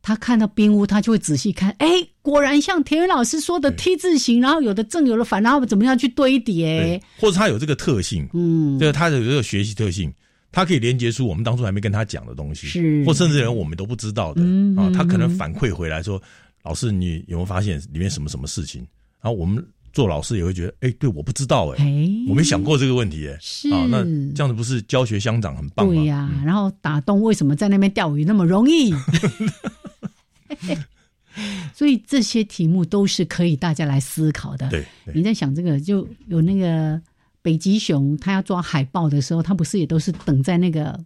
他看到冰屋，他就会仔细看，哎，果然像田园老师说的 T 字形，然后有的正，有的反，然后怎么样去堆叠，或者他有这个特性，嗯，就是他有这个学习特性。他可以连接出我们当初还没跟他讲的东西，是或甚至连我们都不知道的啊。他可能反馈回来说：“老师，你有没有发现里面什么什么事情？”然后我们做老师也会觉得：“哎，对，我不知道，哎，我没想过这个问题，哎，啊，那这样子不是教学相长很棒吗？”对呀，然后打洞为什么在那边钓鱼那么容易？所以这些题目都是可以大家来思考的。对，你在想这个就有那个。北极熊它要抓海豹的时候，它不是也都是等在那个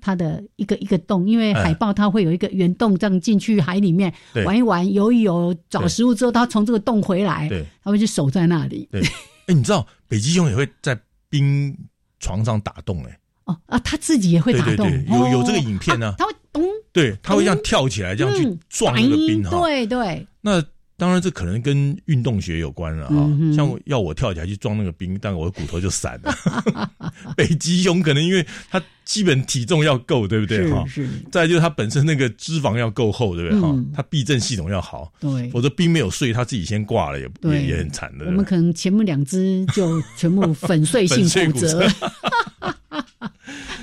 它的一个一个洞，因为海豹它会有一个圆洞，这样进去海里面玩一玩、游一游，找食物之后，它从这个洞回来，它会去守在那里。对，哎，你知道北极熊也会在冰床上打洞？哎，哦啊，它自己也会打洞，有有这个影片呢。它会咚，对，它会这样跳起来，这样去撞那个冰哈。对对，那。当然，这可能跟运动学有关了哈。像要我跳起来去撞那个冰，但我的骨头就散了。北极熊可能因为它基本体重要够，对不对哈？是。再就是它本身那个脂肪要够厚，对不对哈？它避震系统要好，对。否则冰没有碎，它自己先挂了，也也也很惨的。我们可能前面两只就全部粉碎性 骨折。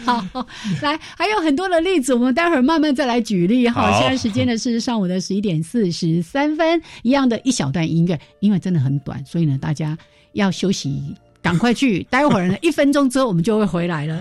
好，来，还有很多的例子，我们待会儿慢慢再来举例哈。现在时间呢是上午的十一点四十三分，一样的一小段音乐，因为真的很短，所以呢，大家要休息，赶快去。待会儿呢，一分钟之后我们就会回来了。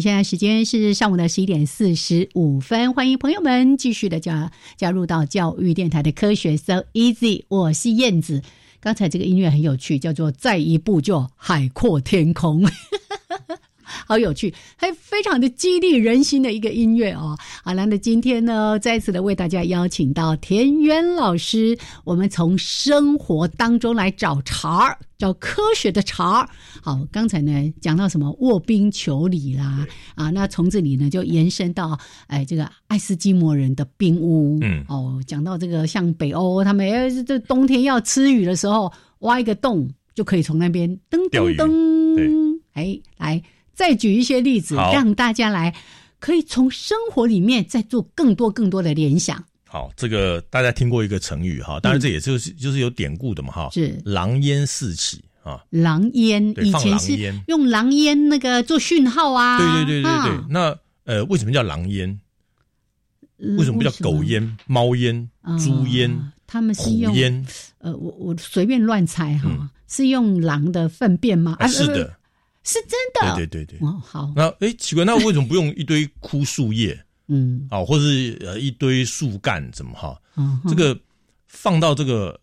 现在时间是上午的十一点四十五分，欢迎朋友们继续的加加入到教育电台的科学 So Easy，我是燕子。刚才这个音乐很有趣，叫做“再一步就海阔天空”。好有趣，还非常的激励人心的一个音乐哦。好了，那今天呢，再次的为大家邀请到田园老师，我们从生活当中来找茬儿，找科学的茬儿。好，刚才呢讲到什么卧冰求鲤啦，啊，那从这里呢就延伸到哎这个爱斯基摩人的冰屋，嗯，哦，讲到这个像北欧，他们这冬天要吃雨的时候，挖一个洞就可以从那边噔噔噔，哎，来。再举一些例子，让大家来可以从生活里面再做更多更多的联想。好，这个大家听过一个成语哈，当然这也就是就是有典故的嘛哈，是狼烟四起啊。狼烟以前是用狼烟那个做讯号啊。对对对对对。那呃，为什么叫狼烟？为什么不叫狗烟、猫烟、猪烟？他们是用烟。呃，我我随便乱猜哈，是用狼的粪便吗？是的。是真的，对对对对。哦，好。那哎，奇怪，那为什么不用一堆枯树叶？嗯，啊，或是呃一堆树干，怎么哈？这个放到这个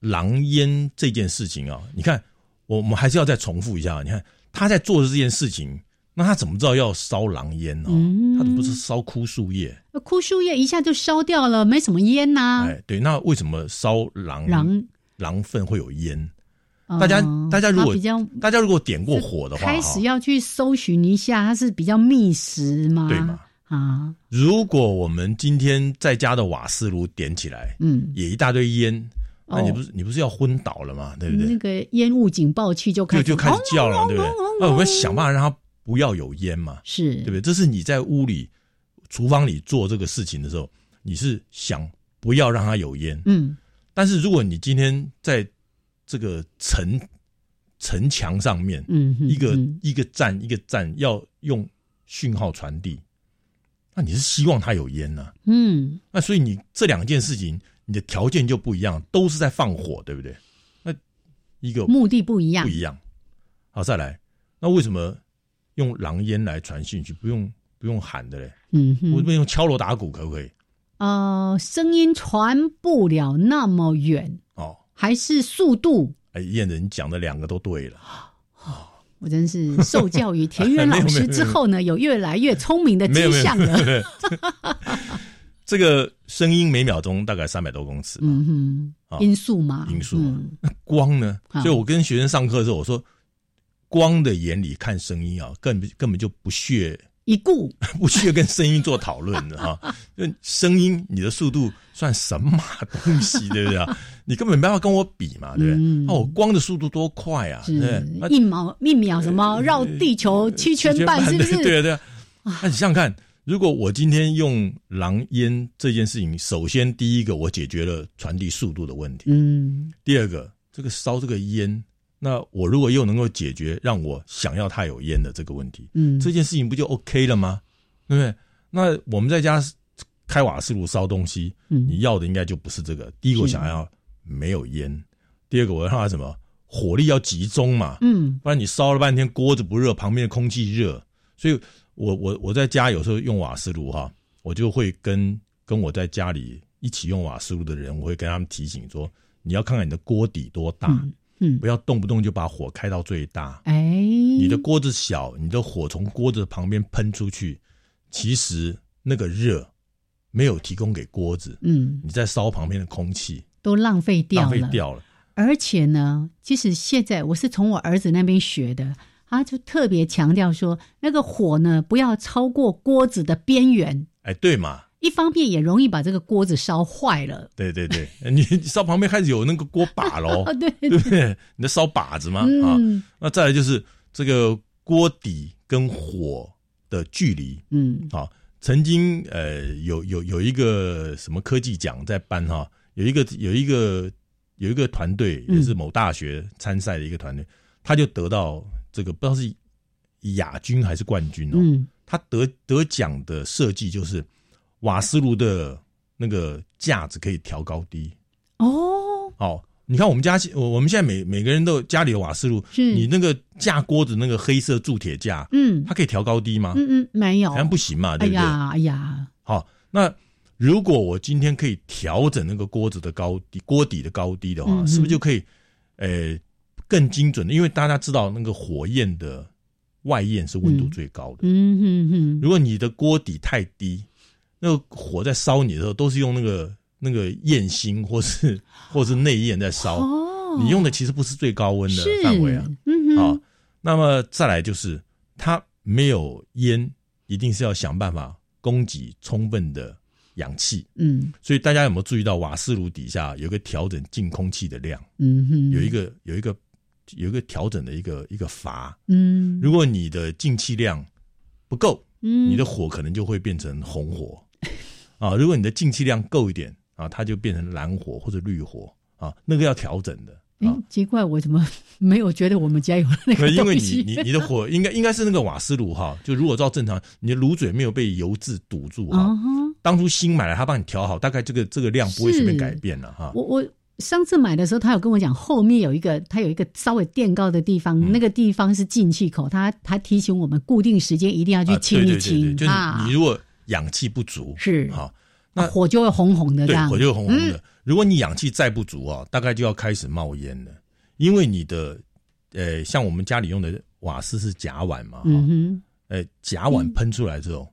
狼烟这件事情啊，你看，我我们还是要再重复一下。你看他在做的这件事情，那他怎么知道要烧狼烟呢？他怎么不是烧枯树叶？枯树叶一下就烧掉了，没什么烟呐。哎，对，那为什么烧狼狼狼粪会有烟？大家，大家如果大家如果点过火的话，开始要去搜寻一下，它是比较密实吗？对吗？啊，如果我们今天在家的瓦斯炉点起来，嗯，也一大堆烟，那你不是你不是要昏倒了吗？对不对？那个烟雾警报器就开就就开始叫了，对不对？那我们想办法让它不要有烟嘛，是对不对？这是你在屋里、厨房里做这个事情的时候，你是想不要让它有烟，嗯。但是如果你今天在这个城城墙上面，嗯，一个一个站一个站要用讯号传递，那你是希望它有烟呢？嗯，那所以你这两件事情，你的条件就不一样，都是在放火，对不对？那一个目的不一样，不一样。好，再来，那为什么用狼烟来传讯息，不用不用喊的嘞？嗯，我这边用敲锣打鼓可不可以？呃，声音传不了那么远哦。还是速度？哎，燕子，你讲的两个都对了。我真是受教于田园老 师之后呢，有越来越聪明的迹象了。这个声音每秒钟大概三百多公尺，嗯哼，音速嘛，音速。那光呢？所以我跟学生上课的时候，我说，光的眼里看声音啊，根本根本就不屑。一顾 不需要跟声音做讨论的哈，声音你的速度算神马东西，对不对啊？你根本没办法跟我比嘛，对不对？那我光的速度多快啊！对，一秒一秒什么绕地球七圈半，是不是？对啊对啊。那你想想看，如果我今天用狼烟这件事情，首先第一个我解决了传递速度的问题，嗯，第二个这个烧这个烟。那我如果又能够解决让我想要它有烟的这个问题，嗯，这件事情不就 OK 了吗？对不对？那我们在家开瓦斯炉烧东西，嗯，你要的应该就不是这个。第一个我想要没有烟，第二个我要让它什么火力要集中嘛，嗯，不然你烧了半天锅子不热，旁边的空气热，所以我我我在家有时候用瓦斯炉哈，我就会跟跟我在家里一起用瓦斯炉的人，我会跟他们提醒说，你要看看你的锅底多大。嗯，不要动不动就把火开到最大。哎，你的锅子小，你的火从锅子旁边喷出去，其实那个热没有提供给锅子。嗯，你在烧旁边的空气都浪费掉了，浪费掉了。而且呢，其实现在我是从我儿子那边学的，他就特别强调说，那个火呢不要超过锅子的边缘。哎，对嘛。一方面也容易把这个锅子烧坏了。对对对，你烧旁边开始有那个锅把喽，对对不对？你在烧把子吗？啊，那再来就是这个锅底跟火的距离。嗯，啊，曾经呃有有有一个什么科技奖在颁哈，有一个有一个有一个团队也是某大学参赛的一个团队，他就得到这个不知道是亚军还是冠军哦。嗯，他得得奖的设计就是。瓦斯炉的那个架子可以调高低。哦，好，你看我们家，我我们现在每每个人都家里有瓦斯炉，是。你那个架锅子那个黑色铸铁架，嗯，它可以调高低吗？嗯嗯，没有，好像不行嘛，对不对？哎呀，哎呀，好，那如果我今天可以调整那个锅子的高低，锅底的高低的话，嗯是不是就可以，呃，更精准的？因为大家知道那个火焰的外焰是温度最高的，嗯哼哼，如果你的锅底太低，那个火在烧你的时候，都是用那个那个焰心或是或是内焰在烧，哦，你用的其实不是最高温的范围啊。嗯哼，好，那么再来就是它没有烟，一定是要想办法供给充分的氧气。嗯。所以大家有没有注意到瓦斯炉底下有一个调整进空气的量？嗯哼，有一个有一个有一个调整的一个一个阀。嗯，如果你的进气量不够，嗯，你的火可能就会变成红火 啊。如果你的进气量够一点啊，它就变成蓝火或者绿火啊，那个要调整的。哎，奇怪，我怎么 没有觉得我们家有那个因为你你你的火 应该应该是那个瓦斯炉哈，就如果照正常，你的炉嘴没有被油渍堵住哈。当初新买来，他帮你调好，大概这个这个量不会随便改变了哈。我我上次买的时候，他有跟我讲，后面有一个，他有一个稍微垫高的地嗯方，那个地方是进气口，他他提醒我们固定时间一定要去啊清一清就是啊你，如果氧气不足是。好，那火就会红红的对，火就会红红的。嗯。如果你氧气再不足啊，大概就要开始冒烟了，因为你的呃，像我们家里用的瓦斯是甲烷嘛，哈、嗯哼，呃，甲烷喷出来之后，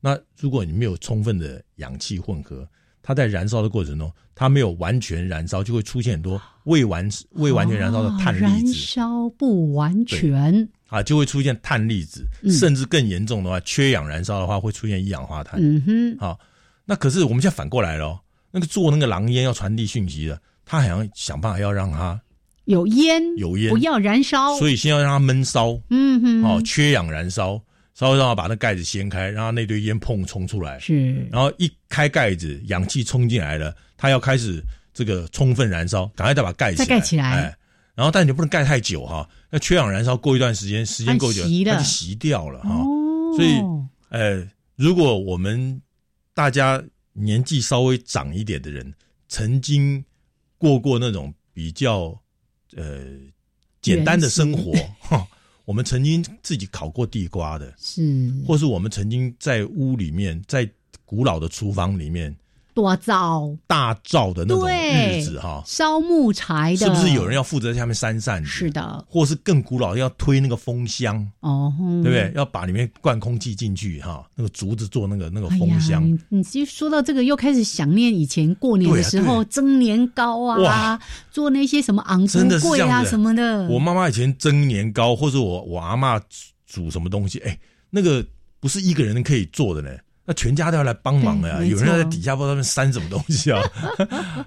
那如果你没有充分的氧气混合，它在燃烧的过程中，它没有完全燃烧，就会出现很多未完未完全燃烧的碳粒哦燃子、烧不完全，啊，就会出现碳粒子，嗯。甚至更严重的话，缺氧燃烧的话会出现一氧化碳。嗯哼，好，那可是我们现在反过来了、哦，那个做那个狼烟要传递讯息的，他好像想办法要让它有烟有烟。不要燃烧，所以先要让它闷烧，嗯哼，哦，缺氧燃烧，稍微让它把那盖子掀开，让它那堆烟砰冲出来，是，然后一开盖子，氧气冲进来了，它要开始这个充分燃烧，赶快再把盖起来，再盖起来。哎，然后但你不能盖太久哈，那缺氧燃烧过一段时间，时间够久，它它就熄掉了哈。哦，所以，呃，如果我们大家年纪稍微长一点的人，曾经过过那种比较呃简单的生活 我们曾经自己烤过地瓜的，是。或是我们曾经在屋里面，在古老的厨房里面多灶大灶的那种对日子哈，烧木柴的，是不是有人要负责在下面扇扇子？是的，或是更古老要推那个风箱，哦，对不对？要把里面灌空气进去哈，那个竹子做那个那个风箱，你你其实说到这个，又开始想念以前过年的时候对。蒸年糕啊，做那些什么昂真的菇柜啊什么的。我妈妈以前蒸年糕，或者我我阿嬷煮煮什么东西，哎，那个不是一个人可以做的呢，那全家都要来帮忙的呀。有人要在底下不知道在那边扇什么东西啊，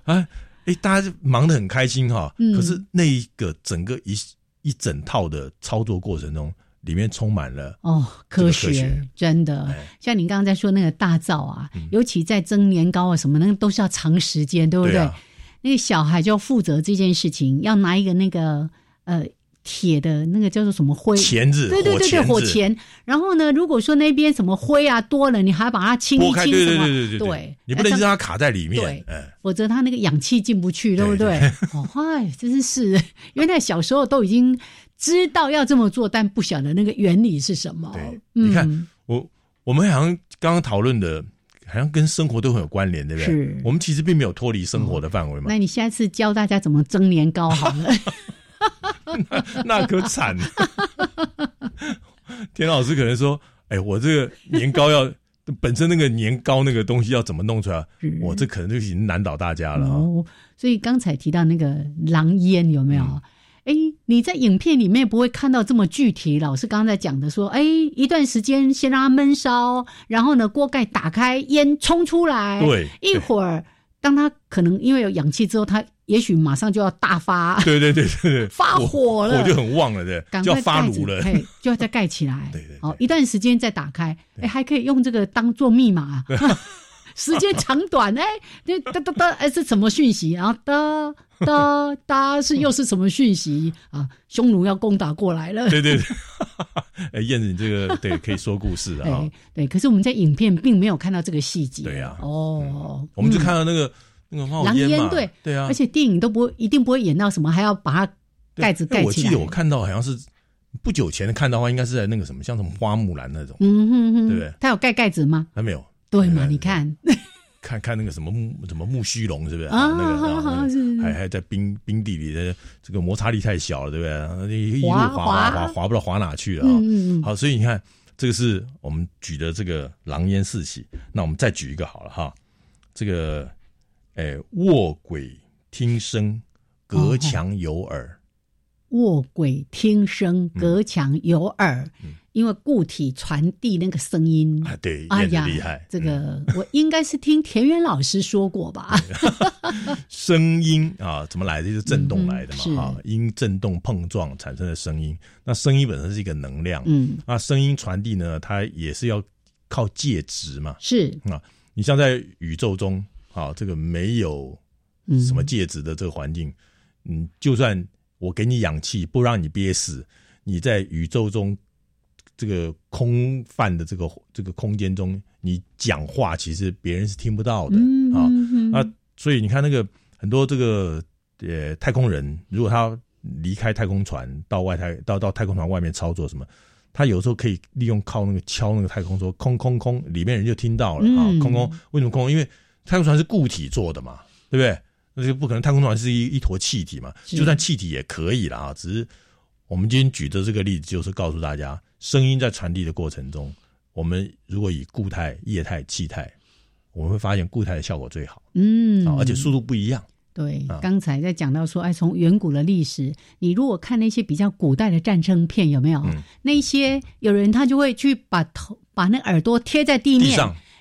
啊，哎，大家就忙得很开心哈。嗯可是那一个整个一一整套的操作过程中，里面充满了哦，这个科学真的，哎像您刚刚在说那个大灶啊，嗯尤其在蒸年糕啊什么，那个都是要长时间，对不对？对啊那个小孩就要负责这件事情，要拿一个那个呃铁的那个叫做什么灰钳子对对对对，火钳。然后呢，如果说那边什么灰啊多了，你还要把它清一清什么，对对对对你不能让让它卡在里面对，哎，否则它那个氧气进不去，对不对？哦，嗨，真是，原来小时候都已经知道要这么做，但不晓得那个原理是什么。你看我我们好像刚刚讨论的，好像跟生活都很有关联，对不对？是我们其实并没有脱离生活的范围嘛。那你下次教大家怎么蒸年糕好了。那可惨。田老师可能说：“哎，我这个年糕要 本身那个年糕那个东西要怎么弄出来？我这可能就已经难倒大家了。哦，所以刚才提到那个狼烟有没有？嗯哎、你在影片里面不会看到这么具体。老师刚刚在讲的说，哎，一段时间先让它闷烧，然后呢，锅盖打开，烟冲出来，对一会儿当它可能因为有氧气之后，它也许马上就要大发，对对对对对，发火了火就很旺了，对，赶快就要发炉了。哎，就要再盖起来。对 对，好，一段时间再打开，哎，还可以用这个当做密码。时间长短，哎，那哒哒哒，哎是什么讯息？然后哒哒哒是又是什么讯息啊？匈奴要攻打过来了。对对对，哎，燕子，你这个对可以说故事的哈哎。对，可是我们在影片并没有看到这个细节。对呀哦，我们就看到那个那个冒狼烟嘛，对对啊，而且电影都不会一定不会演到什么，还要把它盖子盖起来。我记得我看到好像是不久前看到的话，应该是在那个什么，像什么花木兰那种，嗯哼哼，对不对？它有盖盖子吗？还没有。对嘛？你看，看看那个什么木什么木须龙是不是啊？那个还还在冰冰地里的这个摩擦力太小了，对不对？一路滑滑滑滑滑不知道滑哪去了啊！好，所以你看，这个是我们举的这个狼烟四起。那我们再举一个好了哈，这个哎卧轨听声，隔墙有耳。卧轨听声，隔墙有耳。因为固体传递那个声音啊，对，哎呀，厉害！这个我应该是听田园老师说过吧？声音啊，怎么来的？就是震动来的嘛，啊，因震动碰撞产生的声音。那声音本身是一个能量，嗯，那声音传递呢，它也是要靠介质嘛，是啊。你像在宇宙中啊，这个没有什么介质的这个环境，嗯，就算我给你氧气，不让你憋死，你在宇宙中。这个空泛的这个这个空间中，你讲话其实别人是听不到的啊啊！所以你看那个很多这个呃太空人，如果他离开太空船到外太到到太空船外面操作什么，他有时候可以利用靠那个敲那个太空说空空空，里面人就听到了啊！空空为什么空？因为太空船是固体做的嘛，对不对？那就不可能太空船是一一坨气体嘛，就算气体也可以了啊！只是我们今天举的这个例子，就是告诉大家。声音在传递的过程中，我们如果以固态、液态、气态，我们会发现固态的效果最好。嗯，而且速度不一样。对，刚才在讲到说，哎，从远古的历史，你如果看那些比较古代的战争片，有没有？那些有人他就会去把头、把那耳朵贴在地面，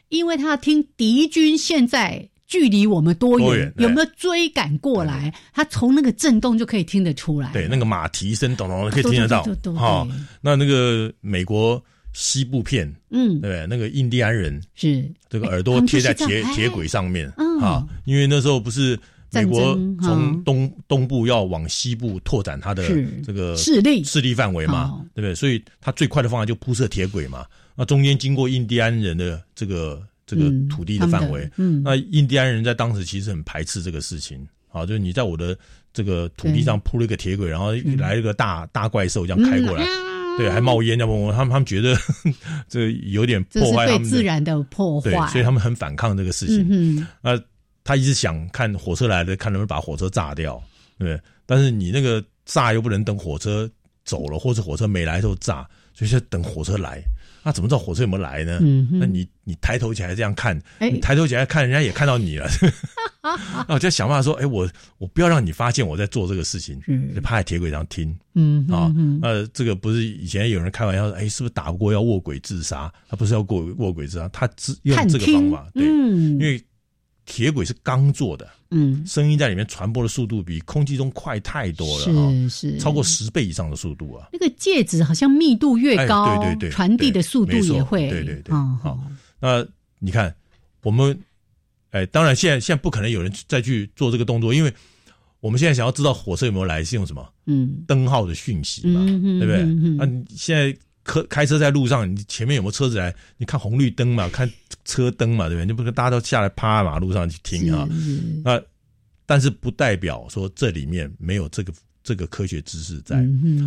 因为他要听敌军现在。距离我们多远？有没有追赶过来？他从那个震动就可以听得出来。对，那个马蹄声咚咚可以听得到。好，那那个美国西部片，嗯，对，那个印第安人是这个耳朵贴在铁铁轨上面啊，因为那时候不是美国从东东部要往西部拓展它的这个势力势力范围嘛，对不对？所以它最快的方法就铺设铁轨嘛。那中间经过印第安人的这个。这个土地的范围，嗯，那印第安人在当时其实很排斥这个事情，啊，就是你在我的这个土地上铺了一个铁轨，然后来一个大大怪兽这样开过来，对，还冒烟，要不他们他们觉得 这有点破坏他们自然的破坏，对，所以他们很反抗这个事情。嗯，那他一直想看火车来了，看能不能把火车炸掉，对，但是你那个炸又不能等火车走了，或者火车没来时候炸，所以就等火车来。那怎么知道火车有没有来呢？那你你抬头起来这样看，你抬头起来看，人家也看到你了。那 我就想办法说，哎，我我不要让你发现我在做这个事情，就趴在铁轨上听。嗯啊，那，这个不是以前有人开玩笑说，哎，是不是打不过要卧轨自杀？他不是要过卧轨自杀，他只用这个方法，对，因为铁轨是钢做的。嗯，声音在里面传播的速度比空气中快太多了，是是超过十倍以上的速度啊！那个介质好像密度越高，对对对，传递的速度也会，对对对。好，那你看，我们哎，当然现在现在不可能有人再去做这个动作，因为我们现在想要知道火车有没有来，是用什么？嗯，灯号的讯息嘛，对不对？那现在开开车在路上，你前面有没有车子来？你看红绿灯嘛，看。车灯嘛，对不对？你不能大家都下来趴在马路上去听啊？那但是不代表说这里面没有这个这个科学知识在。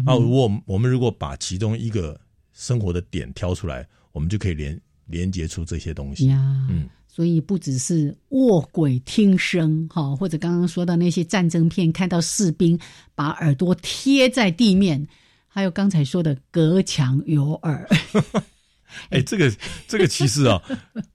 啊，如果我们如果把其中一个生活的点挑出来，我们就可以连连接出这些东西。嗯，所以不只是卧轨听声哈，或者刚刚说到那些战争片，看到士兵把耳朵贴在地面，还有刚才说的隔墙有耳。哎，这个这个其实啊，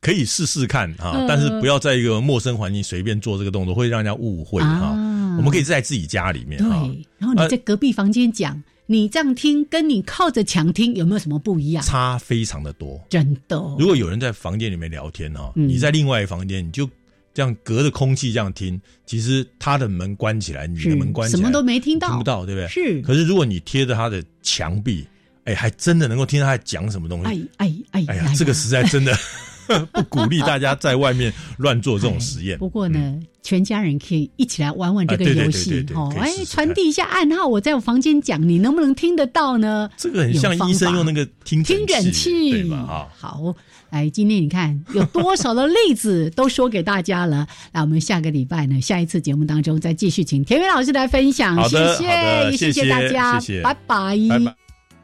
可以试试看啊，但是不要在一个陌生环境随便做这个动作，会让人家误会哈。我们可以在自己家里面，啊，然后你在隔壁房间讲，你这样听，跟你靠着墙听有没有什么不一样？差非常的多，真的。如果有人在房间里面聊天哈，你在另外一房间，你就这样隔着空气这样听，其实他的门关起来，你的门关起来，什么都没听到，听不到，对不对？是。可是如果你贴着他的墙壁。哎，还真的能够听到他讲什么东西？哎哎哎！哎呀，这个实在真的 不鼓励大家在外面乱做这种实验。不过呢，全家人可以一起来玩玩这个游戏哦。哎，传递一下暗号，我在我房间讲，你能不能听得到呢？这个很像医生用那个听听诊器，对吧？啊，好，哎，今天你看有多少的例子都说给大家了。那我们下个礼拜呢，下一次节目当中再继续请田园老师来分享。谢谢，也谢谢大家，谢谢，拜拜，拜拜。